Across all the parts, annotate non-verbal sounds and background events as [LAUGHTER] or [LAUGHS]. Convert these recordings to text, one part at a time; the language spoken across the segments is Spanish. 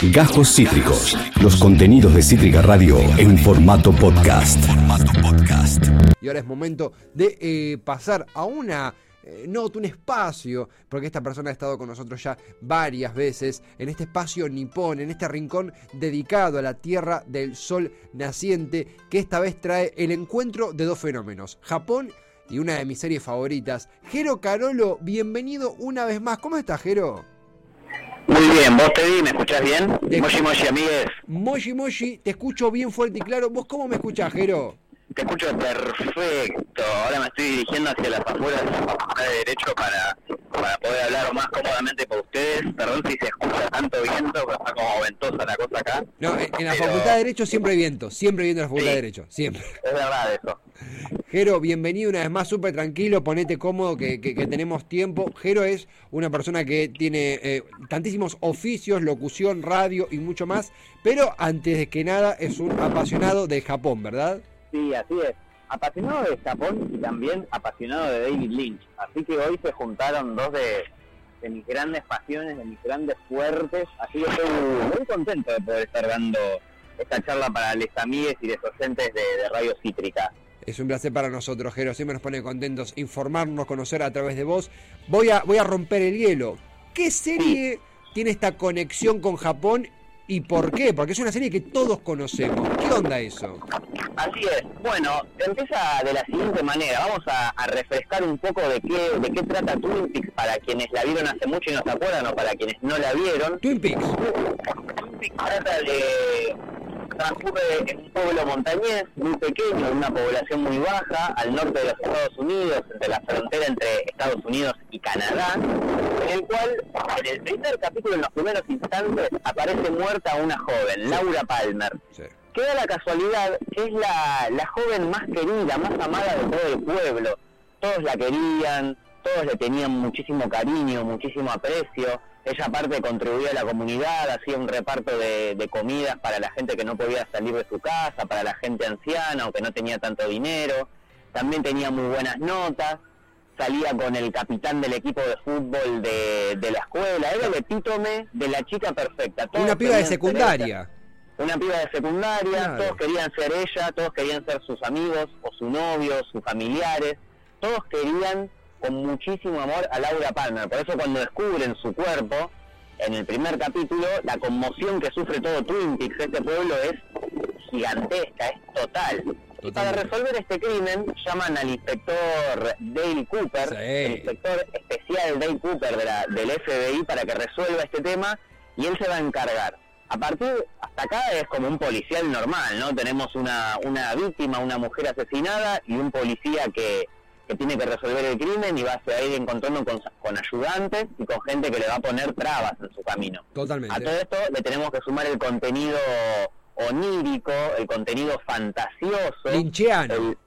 Gajos Cítricos. Los contenidos de Cítrica Radio en formato podcast. Y ahora es momento de eh, pasar a una eh, nota, un espacio, porque esta persona ha estado con nosotros ya varias veces, en este espacio nipón, en este rincón dedicado a la Tierra del Sol naciente, que esta vez trae el encuentro de dos fenómenos, Japón y una de mis series favoritas. Jero Carolo, bienvenido una vez más. ¿Cómo estás, Jero? Muy bien, vos te vi, ¿me escuchás bien? Te- Moshi Moshi, amigues. Moshi Moshi, te escucho bien fuerte y claro. ¿Vos cómo me escuchás, Jero? Te escucho perfecto. Ahora me estoy dirigiendo hacia las afueras de la facultad de Derecho para, para poder hablar más cómodamente con ustedes. Perdón si se escucha tanto viento, pero está como ventosa la cosa acá. No, en en la Pero- Facultad de Derecho siempre hay viento, siempre hay viento en la Facultad Sí. de Derecho, siempre. Es verdad eso. Jero, bienvenido una vez más, súper tranquilo, ponete cómodo que, tenemos tiempo. Jero es una persona que tiene eh, tantísimos oficios, locución, radio y mucho más, pero antes de que nada es un apasionado de Japón, ¿verdad? Sí, así es. Apasionado de Japón y también apasionado de David Lynch. Así que hoy se juntaron dos de, mis grandes pasiones, de mis grandes fuertes. Así que estoy muy contento de poder estar dando esta charla para les amigues y les oyentes de, de Radio Cítrica. Es un placer para nosotros, Jero, siempre nos pone contentos informarnos, conocer a través de vos. Voy a, voy a romper el hielo. ¿Qué serie tiene esta conexión con Japón y por qué? Porque es una serie que todos conocemos. ¿Qué onda eso? Así es. Bueno, empieza de la siguiente manera. Vamos a, a refrescar un poco de qué, de qué trata Twin Peaks para quienes la vieron hace mucho y no se acuerdan o para quienes no la vieron. Twin Peaks. Twin Peaks trata de transcurre en un pueblo montañés muy pequeño, una población muy baja, al norte de los Estados Unidos, entre la frontera entre Estados Unidos y Canadá, en el cual en el primer capítulo, en los primeros instantes, aparece muerta una joven, Laura Palmer. Sí. Queda la casualidad que es la, la joven más querida, más amada de todo el pueblo. Todos la querían, todos le tenían muchísimo cariño, muchísimo aprecio. Ella aparte contribuía a la comunidad, hacía un reparto de, de comidas para la gente que no podía salir de su casa, para la gente anciana o que no tenía tanto dinero. También tenía muy buenas notas. Salía con el capitán del equipo de fútbol de, de la escuela. Era el epítome de la chica perfecta. Todos Una piba de secundaria. una piba de secundaria, Claro. todos querían ser ella, todos querían ser sus amigos o su novio, sus familiares, todos querían con muchísimo amor a Laura Palmer. Por eso cuando descubren su cuerpo, en el primer capítulo, la conmoción que sufre todo Twin Peaks, este pueblo, es gigantesca, es total. Para resolver este crimen llaman al inspector Dale Cooper, Sí. el inspector especial Dale Cooper de la- del FBI para que resuelva este tema y él se va a encargar. A partir, hasta acá es como un policial normal, ¿no? Tenemos una, una víctima, una mujer asesinada y un policía que, que tiene que resolver el crimen y va a ir encontrando con, con ayudantes y con gente que le va a poner trabas en su camino. A todo Totalmente. esto le tenemos que sumar el contenido onírico, el contenido fantasioso. Lincheano. el-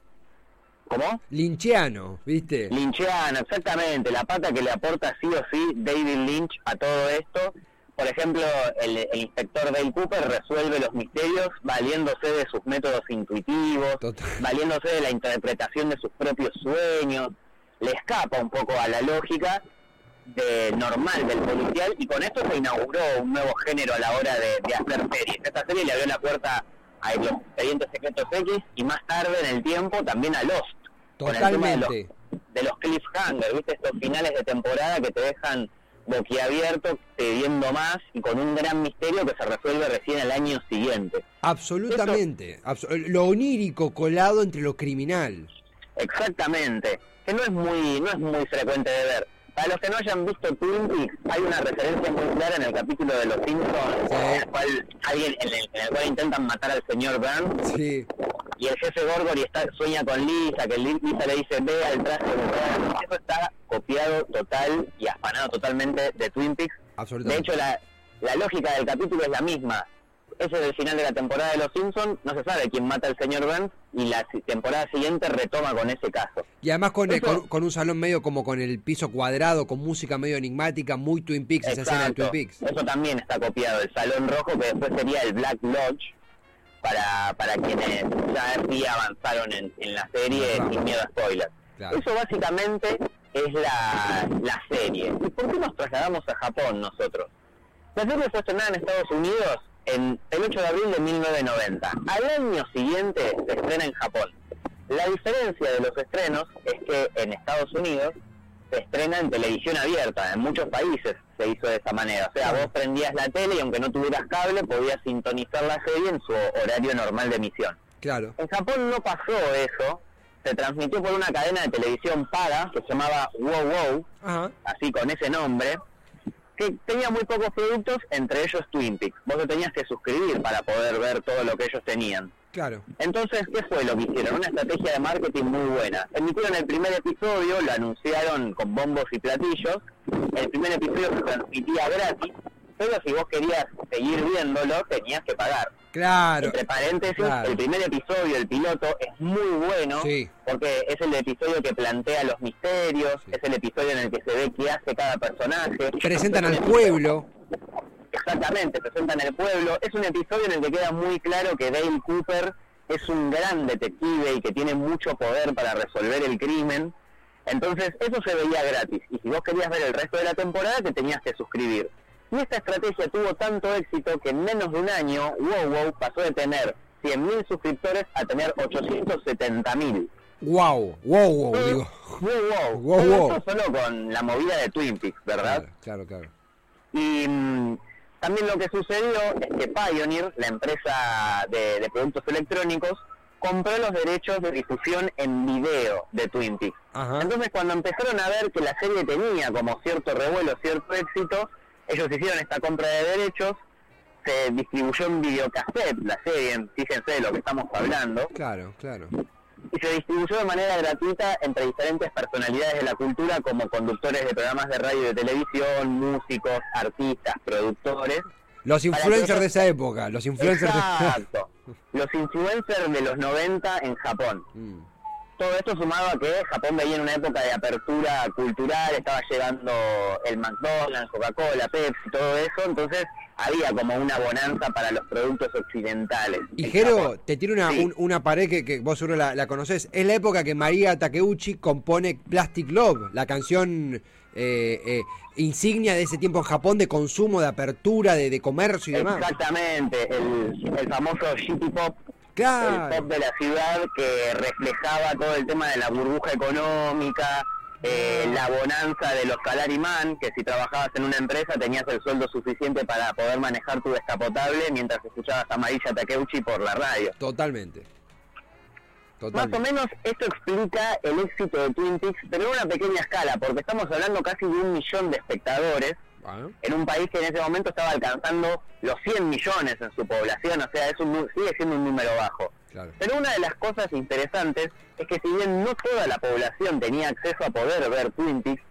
¿Cómo? Lincheano, ¿viste? Lynchiano, exactamente, la pata que le aporta sí o sí David Lynch a todo esto. Por ejemplo, el, el inspector Dale Cooper resuelve los misterios valiéndose de sus métodos intuitivos, Total. valiéndose de la interpretación de sus propios sueños, le escapa un poco a la lógica de normal del policial y con esto se inauguró un nuevo género a la hora de, de hacer series. Esta serie le abrió la puerta a los expedientes secretos X y más tarde en el tiempo también a Lost. con el tema de los- de los cliffhangers, ¿viste? Estos finales de temporada que te dejan boquiabierto, pidiendo más y con un gran misterio que se resuelve recién al año siguiente. Absolutamente. Abso- lo onírico colado entre lo criminal. Exactamente, que no es muy no es muy frecuente de ver. Para los que no hayan visto Twin Peaks, hay una referencia muy clara en el capítulo de Los Simpsons, Sí. en el cual alguien en el, en el cual intentan matar al señor Burns Sí. y el jefe Gorgory está, sueña con Lisa, que Li- Lisa le dice ve al traje de mujer. Eso está copiado total y afanado totalmente de Twin Peaks. De hecho, la, la lógica del capítulo es la misma. Ese es el final de la temporada de Los Simpsons, no se sabe quién mata al señor Burns y la temporada siguiente retoma con ese caso. Y además con, Eso- con, con un salón medio como con el piso cuadrado, con música medio enigmática, muy Twin Peaks, esa escena de Twin Exacto. Peaks. Eso también está copiado, el salón rojo que después sería el Black Lodge para, para quienes ya sí avanzaron en, en la serie sin miedo a spoilers. Claro. Eso básicamente es la, la serie. ¿Y por qué nos trasladamos a Japón nosotros? La serie fue estrenada en Estados Unidos en el 8 de abril de 1990. Al año siguiente se estrena en Japón. La diferencia de los estrenos es que en Estados Unidos se estrena en televisión abierta. En muchos países se hizo de esa manera. O sea, vos prendías la tele y aunque no tuvieras cable, podías sintonizar la serie en su horario normal de emisión. Claro. En Japón no pasó eso. Se transmitió por una cadena de televisión paga que se llamaba Wow Wow, Ajá. así con ese nombre, que tenía muy pocos productos, entre ellos Twin Peaks. Vos te tenías que suscribir para poder ver todo lo que ellos tenían. Claro. Entonces, ¿qué fue lo que hicieron? Una estrategia de marketing muy buena. Emitieron el primer episodio, lo anunciaron con bombos y platillos. El primer episodio se transmitía gratis, pero si vos querías seguir viéndolo, tenías que pagar. Claro. Entre paréntesis, Claro. el primer episodio, el piloto, es muy bueno Sí. porque es el episodio que plantea los misterios, Sí. es el episodio en el que se ve qué hace cada personaje. Presentan Es al pueblo. Exactamente, presentan el pueblo. Es un episodio en el que queda muy claro que Dale Cooper es un gran detective y que tiene mucho poder para resolver el crimen. Entonces, eso se veía gratis. Y si vos querías ver el resto de la temporada, te tenías que suscribir. Y esta estrategia tuvo tanto éxito que en menos de un año, Wow Wow pasó de tener 100.000 suscriptores a tener 870.000. Wow. Wow, wow, digo. Wow Wow. [LAUGHS] Wow, Todo wow. esto solo con la movida de Twin Peaks, ¿verdad? Claro, claro, claro. Y mm, también lo que sucedió es que Pioneer, la empresa de, de productos electrónicos, compró los derechos de difusión en video de Twin Peaks. Ajá. Entonces cuando empezaron a ver que la serie tenía como cierto revuelo, cierto éxito, ellos hicieron esta compra de derechos, se distribuyó en videocassette la serie, fíjense de lo que estamos hablando, Claro, claro. y se distribuyó de manera gratuita entre diferentes personalidades de la cultura como conductores de programas de radio y de televisión, músicos, artistas, productores. Los influencers de esa época. Los influencers de... Exacto. Los influencers de los 90 en Japón. Mm. Todo esto sumado a que Japón veía en una época de apertura cultural, estaba llegando el McDonald's, Coca-Cola, Pepsi, todo eso, entonces había como una bonanza para los productos occidentales. Y Jero, te tiro una, Sí. un- una pared que, que vos seguro la, la conocés. Es la época que María Takeuchi compone Plastic Love, la canción eh, eh, insignia de ese tiempo en Japón de consumo, de apertura, de, de comercio y demás. Exactamente, el, el famoso City Pop, el pop de la ciudad que reflejaba todo el tema de la burbuja económica, eh, la bonanza de los salaryman, que si trabajabas en una empresa tenías el sueldo suficiente para poder manejar tu descapotable mientras escuchabas a Marilla Takeuchi por la radio. Totalmente. Más o Totalmente. menos esto explica el éxito de Twin Peaks, pero en una pequeña escala, porque estamos hablando casi de un millón de espectadores Bueno, en un país que en ese momento estaba alcanzando los 100 millones en su población, o sea, es un, sigue siendo un número bajo. claro. Pero una de las cosas interesantes es que si bien no toda la población tenía acceso a poder ver Twin Peaks,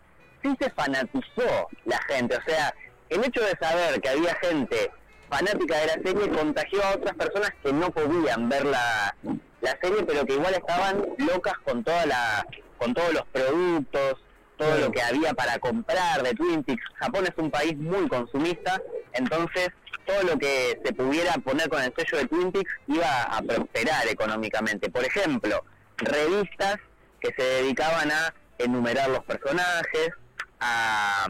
sí se fanatizó la gente. O sea, el hecho de saber que había gente fanática de la serie contagió a otras personas que no podían ver la, la serie, pero que igual estaban locas con toda la, con todos los productos, todo Claro. lo que había para comprar de Twin Peaks. Japón es un país muy consumista, entonces todo lo que se pudiera poner con el sello de Twin Peaks iba a prosperar económicamente. Por ejemplo, revistas que se dedicaban a enumerar los personajes, a,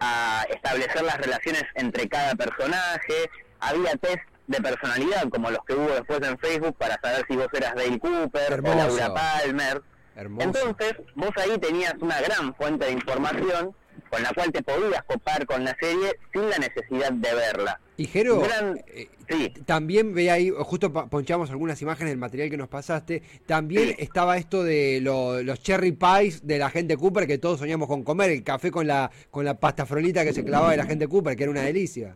a establecer las relaciones entre cada personaje, había test de personalidad como los que hubo después en Facebook para saber si vos eras Dale Cooper Hermoso. o Laura Palmer. Hermoso. Entonces, vos ahí tenías una gran fuente de información con la cual te podías copar con la serie sin la necesidad de verla. Y Jero, gran- eh, Sí, también ve ahí, justo ponchamos algunas imágenes del material que nos pasaste, también Sí. estaba esto de lo- los cherry pies de la gente Cooper que todos soñamos con comer, el café con la con la pasta frolita que se clavaba de la gente Cooper, que era una delicia.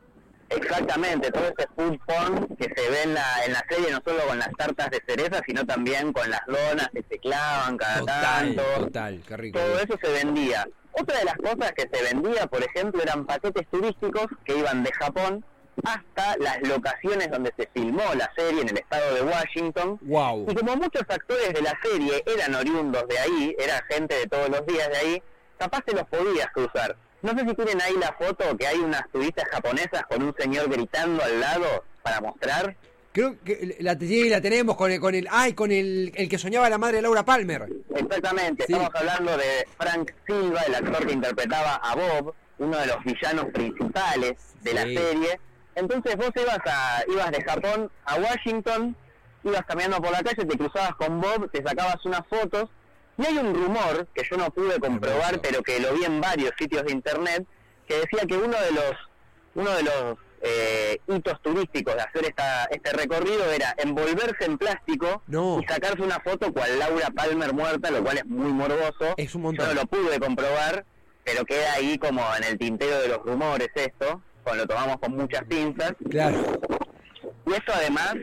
Exactamente, todo ese food porn que se ve en la, en la serie, no solo con las tartas de cereza, sino también con las donas que se clavan cada Total, tanto. total, qué rico. todo eso se vendía. Otra de las cosas que se vendía, por ejemplo, eran paquetes turísticos que iban de Japón hasta las locaciones donde se filmó la serie en el estado de Washington. Wow. Y como muchos actores de la serie eran oriundos de ahí, era gente de todos los días de ahí, capaz te los podías cruzar. No sé si tienen ahí la foto que hay unas turistas japonesas con un señor gritando al lado para mostrar. Creo que la, sí, la tenemos con el, con el ay, con el, el que soñaba la madre de Laura Palmer. Exactamente, Sí. estamos hablando de Frank Silva, el actor que interpretaba a Bob, uno de los villanos principales de la serie. Entonces vos ibas a, ibas de Japón a Washington, ibas caminando por la calle, te cruzabas con Bob, te sacabas unas fotos, y hay un rumor que yo no pude comprobar, pero que lo vi en varios sitios de internet, que decía que uno de los, uno de los eh, hitos turísticos de hacer esta, este recorrido era envolverse en plástico No. y sacarse una foto cual Laura Palmer muerta, lo cual es muy morboso. Es un Yo montón. no lo pude comprobar, pero queda ahí como en el tintero de los rumores esto, con lo tomamos con muchas pinzas. Claro. Y esto además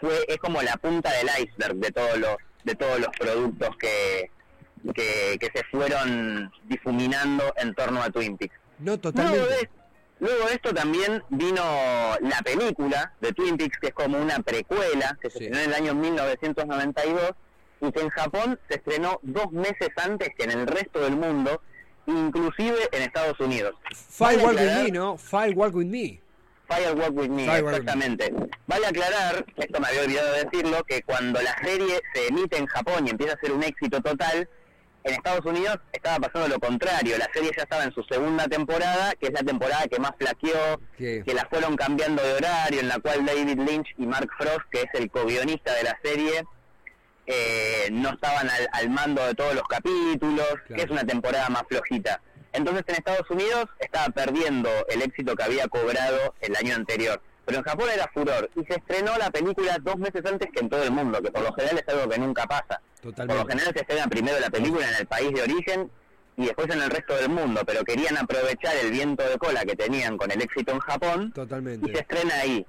fue es como la punta del iceberg de todos los de todos los productos que, que, que se fueron difuminando en torno a Twin Peaks. No, Luego totalmente. de, luego de esto también vino la película de Twin Peaks, que es como una precuela, que se Sí. estrenó en el año 1992 y que en Japón se estrenó dos meses antes que en el resto del mundo, inclusive en Estados Unidos. Fire Vale Walk With Me, ¿no? Fire Walk With Me. Fire Walk With Me, With exactamente. Vale aclarar, esto me había olvidado de decirlo, que cuando la serie se emite en Japón y empieza a ser un éxito total, en Estados Unidos estaba pasando lo contrario. La serie ya estaba en su segunda temporada, que es la temporada que más flaqueó, Que- que la fueron cambiando de horario, en la cual David Lynch y Mark Frost, que es el co-guionista de la serie, eh, no estaban al, al mando de todos los capítulos, Claro. que es una temporada más flojita. Entonces en Estados Unidos estaba perdiendo el éxito que había cobrado el año anterior. Pero en Japón era furor y se estrenó la película dos meses antes que en todo el mundo, que por lo general es algo que nunca pasa. Por lo general se estrena primero la película en el país de origen y después en el resto del mundo, pero querían aprovechar el viento de cola que tenían con el éxito en Japón y se estrena ahí.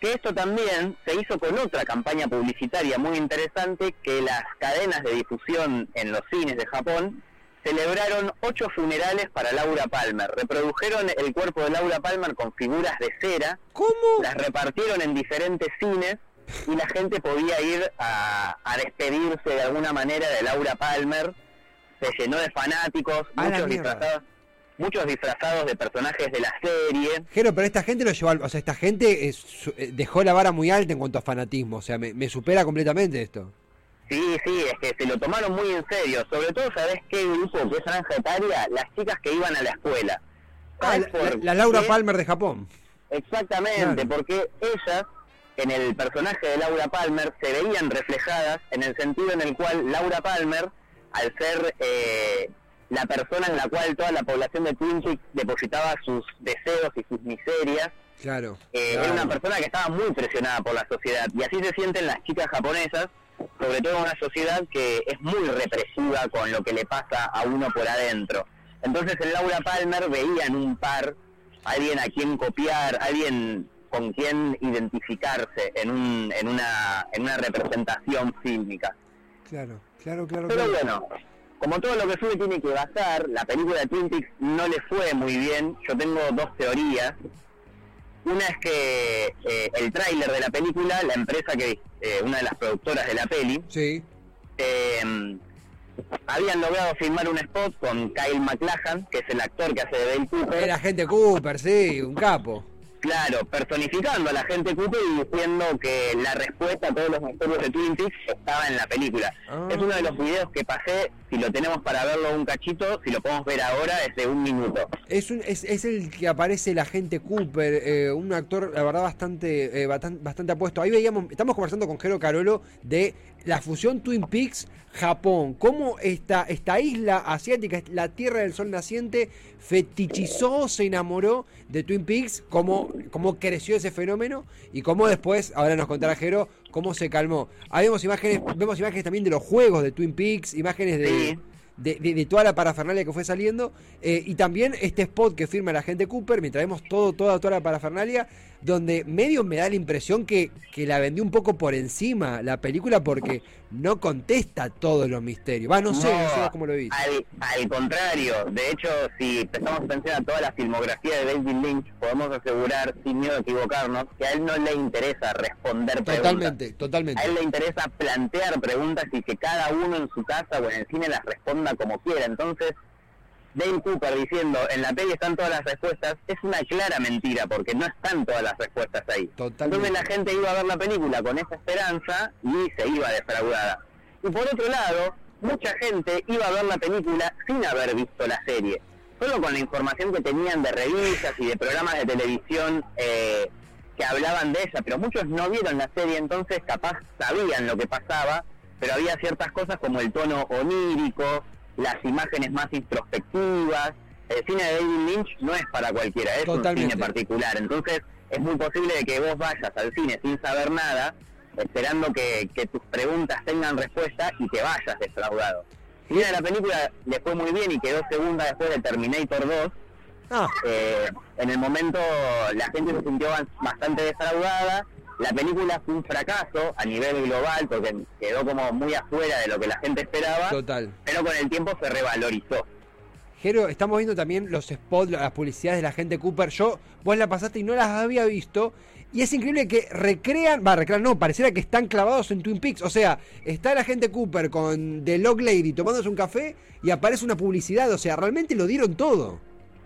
Que esto también se hizo con otra campaña publicitaria muy interesante que las cadenas de difusión en los cines de Japón celebraron ocho funerales para Laura Palmer. Reprodujeron el cuerpo de Laura Palmer con figuras de cera, ¿Cómo? las repartieron en diferentes cines y la gente podía ir a, a despedirse de alguna manera de Laura Palmer. Se llenó de fanáticos, A muchos disfrazados, muchos disfrazados de personajes de la serie. Jero, pero esta gente lo llevó al- O sea, esta gente es- eh, dejó la vara muy alta en cuanto a fanatismo. O sea, me, me supera completamente esto. Sí, sí, es que se lo tomaron muy en serio. Sobre todo, ¿sabés qué grupo? ¿Qué franja etaria? Las chicas que iban a la escuela. Ah, ¿Sabés la, por la- la Laura? Palmer de Japón. Exactamente, Claro. porque ellas, en el personaje de Laura Palmer, se veían reflejadas en el sentido en el cual Laura Palmer, al ser eh, la persona en la cual toda la población de Twin Peaks depositaba sus deseos y sus miserias, Claro. eh, claro. era una persona que estaba muy presionada por la sociedad y así se sienten las chicas japonesas, sobre todo en una sociedad que es muy represiva con lo que le pasa a uno por adentro. Entonces en Laura Palmer veían un par, alguien a quien copiar, alguien con quien identificarse en, un, en, una, en una representación fílmica. Claro, claro, claro. Pero claro. bueno, como todo lo que sube tiene que basar, la película de Twin Peaks no le fue muy bien. Yo tengo dos teorías. Una es que eh, el tráiler de la película, la empresa que, eh, una de las productoras de la peli, Sí. eh, habían logrado filmar un spot con Kyle MacLachlan, que es el actor que hace de Dale Cooper. Era gente Cooper, sí, un capo. Claro, personificando a la gente Cooper y diciendo que la respuesta a todos los misterios de Twin Peaks estaba en la película. Ah. Es uno de los videos que pasé, si lo tenemos para verlo un cachito, si lo podemos ver ahora, es de un minuto. Es, un, es, es el que aparece el agente Cooper, eh, un actor, la verdad, bastante, eh, bastante, bastante apuesto. Ahí veíamos, estamos conversando con Jero Carolo de la fusión Twin Peaks Japón. Cómo esta, esta isla asiática, la tierra del sol naciente, fetichizó, se enamoró de Twin Peaks, cómo, cómo creció ese fenómeno y cómo después, ahora nos contará Jero, cómo se calmó. Ahí vemos imágenes, vemos imágenes también de los juegos de Twin Peaks, imágenes de. De, de- de toda la parafernalia que fue saliendo eh, y también este spot que firma la gente Cooper mientras vemos todo, toda, toda la parafernalia donde medio me da la impresión que, que la vendió un poco por encima la película porque no contesta todos los misterios. Va, no sé, no, sé cómo lo viste. Al, al contrario, de hecho, si prestamos atención a toda la filmografía de David Lynch, podemos asegurar, sin miedo a equivocarnos, que a él no le interesa responder preguntas. Totalmente, totalmente. A él le interesa plantear preguntas y que cada uno en su casa o en el cine las responda como quiera. Entonces, Dale Cooper diciendo, en la peli están todas las respuestas, es una clara mentira, porque no están todas las respuestas ahí. Totalmente. Entonces la gente iba a ver la película con esa esperanza y se iba defraudada. Y por otro lado, mucha gente iba a ver la película sin haber visto la serie. solo con la información que tenían de revistas y de programas de televisión eh, que hablaban de ella, pero muchos no vieron la serie, entonces capaz sabían lo que pasaba, pero había ciertas cosas como el tono onírico, las imágenes más introspectivas. El cine de David Lynch no es para cualquiera, es Totalmente. un cine particular, entonces es muy posible que vos vayas al cine sin saber nada, esperando que, que tus preguntas tengan respuesta y te vayas defraudado. Si bien a la película le fue muy bien y quedó segunda después de Terminator 2, Ah, eh, en el momento la gente se sintió ba- bastante defraudada. La película fue un fracaso a nivel global porque quedó como muy afuera de lo que la gente esperaba, total. pero con el tiempo se revalorizó. Jero, estamos viendo también los spots, las publicidades de la gente Cooper. Yo, vos la pasaste y no las había visto. Y es increíble que recrean, va, recrean, no, pareciera que están clavados en Twin Peaks. O sea, está la gente Cooper con The Log Lady tomándose un café y aparece una publicidad. O sea, realmente lo dieron todo.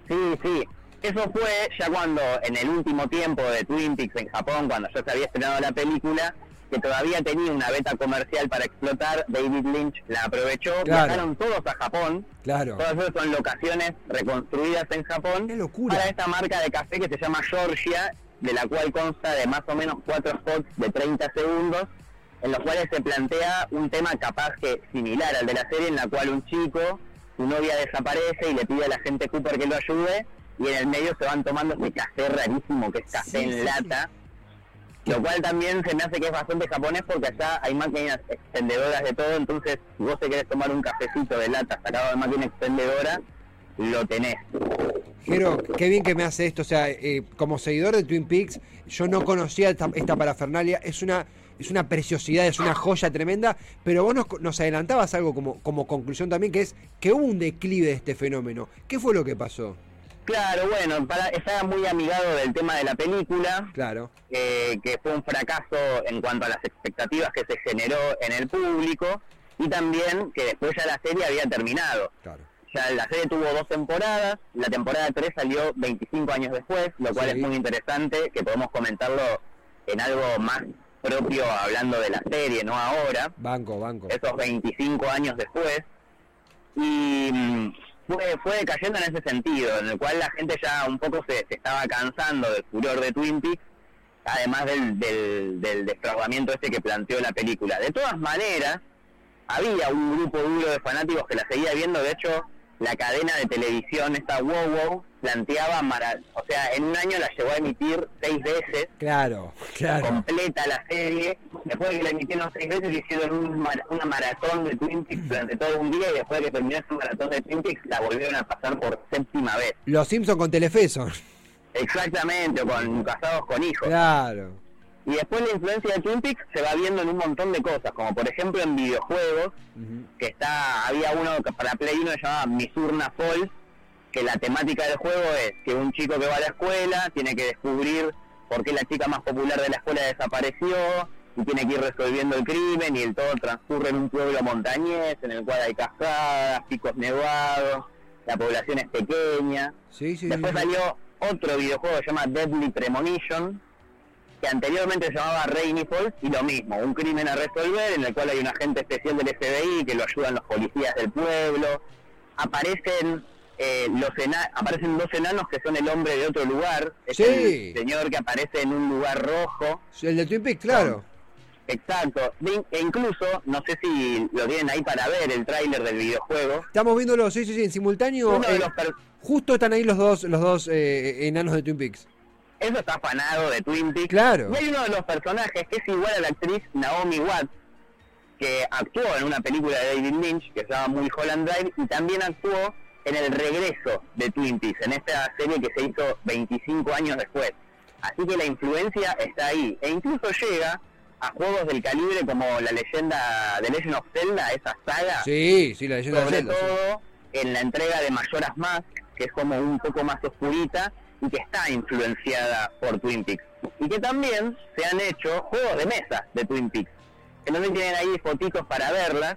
Sí, sí. Eso fue ya cuando en el último tiempo de Twin Peaks en Japón, cuando ya se había estrenado la película, que todavía tenía una beta comercial para explotar, David Lynch la aprovechó, Claro. viajaron todos a Japón, Claro. todas esas son locaciones reconstruidas en Japón Qué locura. para esta marca de café que se llama Georgia, de la cual consta de más o menos cuatro spots de 30 segundos, en los cuales se plantea un tema capaz que similar al de la serie, en la cual un chico, su novia desaparece y le pide a la gente Cooper que lo ayude, y en el medio se van tomando este café rarísimo que es café Sí, en sí, sí. lata. Lo cual también se me hace que es bastante japonés porque allá hay máquinas expendedoras de todo, entonces si vos te querés tomar un cafecito de lata sacado de máquina expendedora, lo tenés. Jero, qué bien que me hace esto. O sea, eh, como seguidor de Twin Peaks, yo no conocía esta, esta parafernalia. Es una, es una preciosidad, es una joya tremenda. Pero vos nos, nos adelantabas algo como, como conclusión también, que es que hubo un declive de este fenómeno. ¿Qué fue lo que pasó? Claro, bueno, para, estaba muy amigado del tema de la película, Claro. eh, que fue un fracaso en cuanto a las expectativas que se generó en el público y también que después ya la serie había terminado. Claro. Ya la serie tuvo dos temporadas, la temporada 3 salió 25 años después, lo cual Sí. es muy interesante, que podemos comentarlo en algo más propio hablando de la serie, no ahora Banco, banco. esos 25 años después y mm, fue, fue en ese sentido, en el cual la gente ya un poco se, se estaba cansando del furor de Twin Peaks, además del, del, del defraudamiento este que planteó la película. De todas maneras, había un grupo duro de fanáticos que la seguía viendo, de hecho, la cadena de televisión, esta Wow Wow, planteaba, mara- o sea, en un año la llegó a emitir seis veces, Claro, claro. completa la serie. Después de que la emitieron seis veces, hicieron un una maratón de Twin Peaks durante todo un día y después de que terminó esa maratón de Twin Peaks, la volvieron a pasar por séptima vez. Los Simpsons con Telefeso. Exactamente, o con Casados con Hijos. Claro. Y después la influencia de Twin Peaks se va viendo en un montón de cosas, como por ejemplo en videojuegos, que está había uno que para Play 1 se llama Misurna Falls, que la temática del juego es que un chico que va a la escuela tiene que descubrir por qué la chica más popular de la escuela desapareció y tiene que ir resolviendo el crimen y el todo transcurre en un pueblo montañés en el cual hay cascadas, picos nevados, la población es pequeña. Sí, sí, Después sí. salió otro videojuego que se llama Deadly Premonition, que anteriormente se llamaba Rainy Falls, y lo mismo, un crimen a resolver en el cual hay un agente especial del FBI que lo ayudan los policías del pueblo. Aparecen eh, los ena- aparecen dos enanos que son el hombre de otro lugar. Es Sí. el señor que aparece en un lugar rojo. El de Twin Peaks, claro. Exacto. E incluso, no sé si lo tienen ahí para ver el tráiler del videojuego. Estamos viéndolo, sí, sí, sí, en simultáneo. Eh, justo están ahí los dos, los dos eh, enanos de Twin Peaks. Eso está afanado de Twin Peaks. Claro. Y hay uno de los personajes que es igual a la actriz Naomi Watts, que actuó en una película de David Lynch que se llama Mulholland Drive y también actuó en el regreso de Twin Peaks, en esta serie que se hizo 25 años después. Así que la influencia está ahí. E incluso llega a juegos del calibre como la leyenda de Legend of Zelda, esa saga Sí, sí, la leyenda de sobre Zelda. sí. todo en la entrega de Majora's Mask, que es como un poco más oscurita y que está influenciada por Twin Peaks. Y que también se han hecho juegos de mesa de Twin Peaks. Que también tienen ahí fotitos para verlas.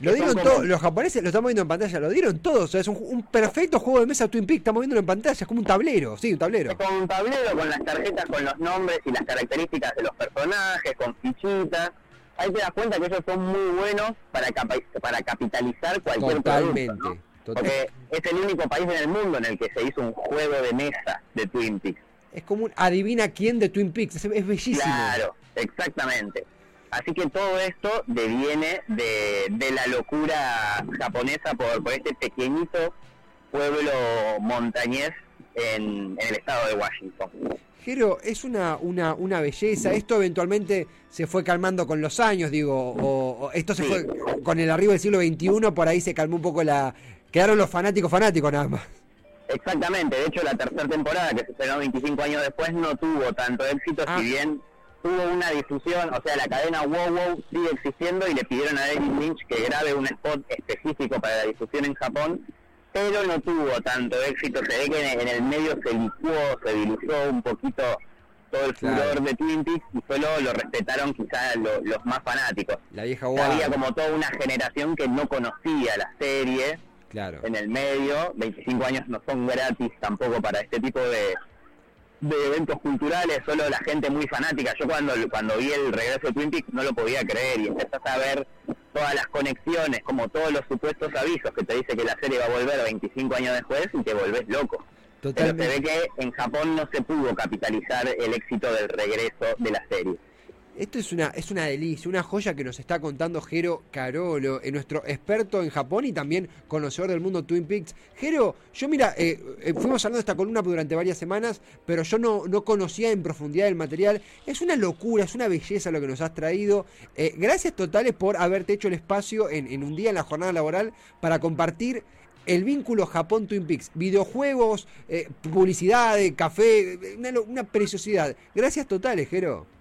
Lo dieron son como- todo, los japoneses lo estamos viendo en pantalla, lo dieron todo, o sea, es un, un perfecto juego de mesa Twin Peaks, estamos viéndolo en pantalla, es como un tablero, sí, un tablero. Es como un tablero con las tarjetas, con los nombres y las características de los personajes, con fichitas. Ahí te das cuenta que ellos son muy buenos para, para capitalizar cualquier Totalmente. producto, ¿no? Porque es el único país en el mundo en el que se hizo un juego de mesa de Twin Peaks. Es como un adivina quién de Twin Peaks, es, es bellísimo. Claro, exactamente. Así que todo esto deviene de, de la locura japonesa por, por este pequeñito pueblo montañés en, en el estado de Washington. Jero, es una, una, una belleza. Esto eventualmente se fue calmando con los años, digo, o, o esto se Sí. fue con el arribo del siglo XXI, por ahí se calmó un poco la... Quedaron los fanáticos fanáticos nada más. Exactamente, de hecho la tercera temporada que se estrenó 25 años después no tuvo tanto éxito, Ah. si bien tuvo una difusión, o sea, la cadena Wow Wow sigue existiendo y le pidieron a David Lynch que grabe un spot específico para la difusión en Japón, pero no tuvo tanto éxito, se ve que en, el medio se licuó, se diluyó un poquito todo el Claro. furor de Twin Peaks y solo lo respetaron quizás lo- los más fanáticos. La vieja Había guarda. como toda una generación que no conocía la serie, Claro. en el medio. 25 años no son gratis tampoco para este tipo de, de eventos culturales, solo la gente muy fanática. Yo cuando, cuando vi el regreso de Twin Peaks no lo podía creer y empezás a ver todas las conexiones, como todos los supuestos avisos que te dice que la serie va a volver 25 años después y te volvés loco. Pero se Totalmente. ve que en Japón no se pudo capitalizar el éxito del regreso de la serie. Esto es una, es una delicia, una joya que nos está contando Jero Carolo, eh, nuestro experto en Japón y también conocedor del mundo Twin Peaks. Jero, yo mira, eh, eh, fuimos hablando de esta columna durante varias semanas, pero yo no, no conocía en profundidad el material. Es una locura, es una belleza lo que nos has traído. Eh, gracias totales por haberte hecho el espacio en, en un día en la jornada laboral para compartir el vínculo Japón-Twin Peaks. Videojuegos, publicidad, café, una, una preciosidad. Gracias totales, Jero.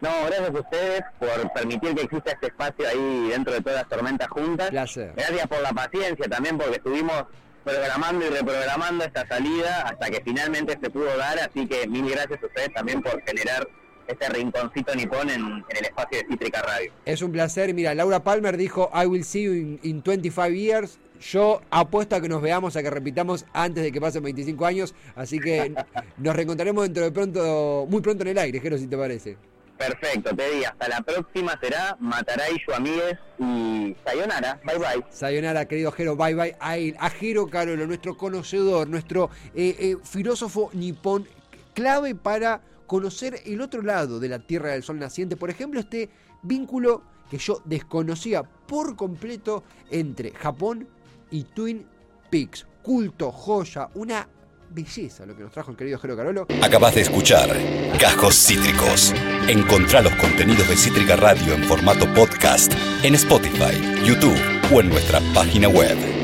No, gracias a ustedes por permitir que exista este espacio ahí dentro de todas las tormentas juntas. Placer. Gracias por la paciencia también porque estuvimos programando y reprogramando esta salida hasta que finalmente se pudo dar, así que mil gracias a ustedes también por generar este rinconcito nipón en, en el espacio de Cítrica Radio. Es un placer. Mira, Laura Palmer dijo, I will see you in, in 25 years. Yo apuesto a que nos veamos, a que repitamos antes de que pasen 25 años. Así que [LAUGHS] nos reencontraremos dentro de pronto, muy pronto en el aire, Jero, si te parece. Perfecto, te di hasta la próxima será Mataray, amigues y Sayonara, bye bye. Sayonara, querido Jero, bye bye a él, a Jero Carolo, nuestro conocedor, nuestro eh, eh, filósofo nipón, clave para conocer el otro lado de la Tierra del Sol naciente. Por ejemplo, este vínculo que yo desconocía por completo entre Japón y Twin Peaks. Culto, joya, una belleza lo que nos trajo el querido Jero Carolo. Acabas de escuchar Cajos Cítricos. Encontrá los contenidos de Cítrica Radio en formato podcast en Spotify, YouTube o en nuestra página web.